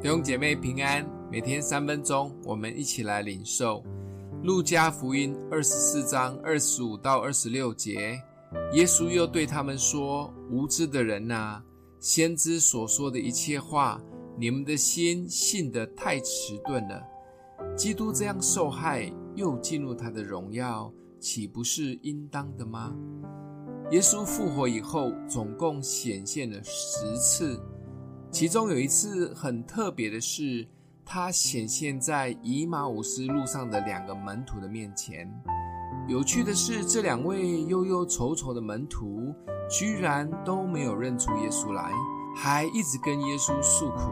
弟兄姐妹平安，每天三分钟，我们一起来领受路加福音二十四章二十五到二十六节。耶稣又对他们说：“无知的人哪，先知所说的一切话，你们的心信得太迟钝了。基督这样受害，又进入他的荣耀，岂不是应当的吗？”耶稣复活以后，总共显现了十次，其中有一次很特别的是，他显现在以马忤斯路上的两个门徒的面前。有趣的是，这两位忧忧愁愁的门徒，居然都没有认出耶稣来，还一直跟耶稣诉苦。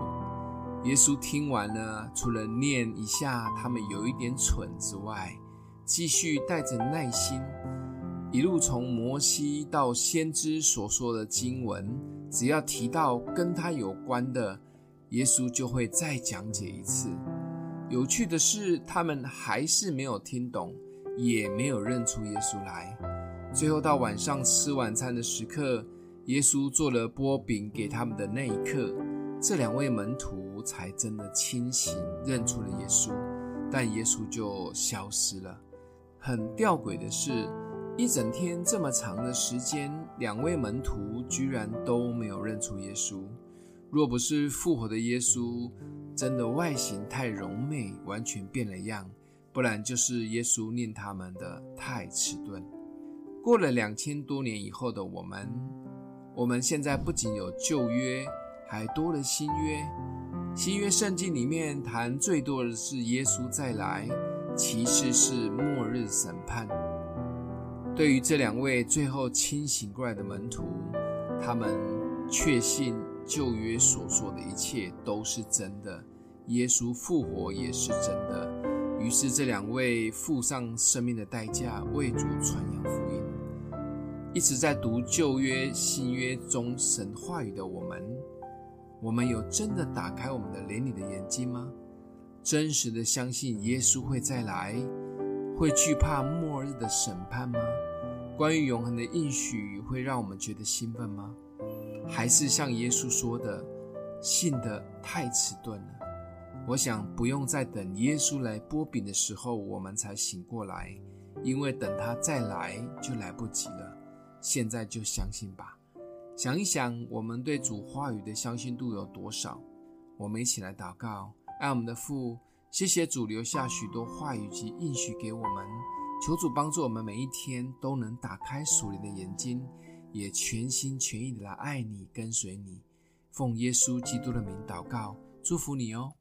耶稣听完了，除了念一下他们有一点蠢之外，继续带着耐心。一路从摩西到先知所说的经文，只要提到跟他有关的，耶稣就会再讲解一次。有趣的是，他们还是没有听懂，也没有认出耶稣来。最后到晚上吃晚餐的时刻，耶稣做了波饼给他们的那一刻，这两位门徒才真的清醒，认出了耶稣。但耶稣就消失了。很吊诡的是，一整天这么长的时间，两位门徒居然都没有认出耶稣。若不是复活的耶稣真的外形太柔美，完全变了样，不然就是耶稣念他们的太迟钝。过了两千多年以后的我们，我们现在不仅有旧约，还多了新约。新约圣经里面谈最多的是耶稣再来，其次是末日审判。对于这两位最后清醒过来的门徒，他们确信旧约所说的一切都是真的，耶稣复活也是真的。于是这两位付上生命的代价，为主传扬福音。一直在读旧约、新约中神话语的我们，我们有真的打开我们的灵里的眼睛吗？真实的相信耶稣会再来，会惧怕末日的审判吗？关于永恒的应许会让我们觉得兴奋吗？还是像耶稣说的，信得太迟钝了？我想不用再等耶稣来擘饼的时候，我们才醒过来，因为等他再来就来不及了。现在就相信吧。想一想，我们对主话语的相信度有多少？我们一起来祷告，爱我们的父，谢谢主留下许多话语及应许给我们。求主帮助我们每一天都能打开属灵的眼睛，也全心全意的来爱你、跟随你。奉耶稣基督的名祷告，祝福你哦。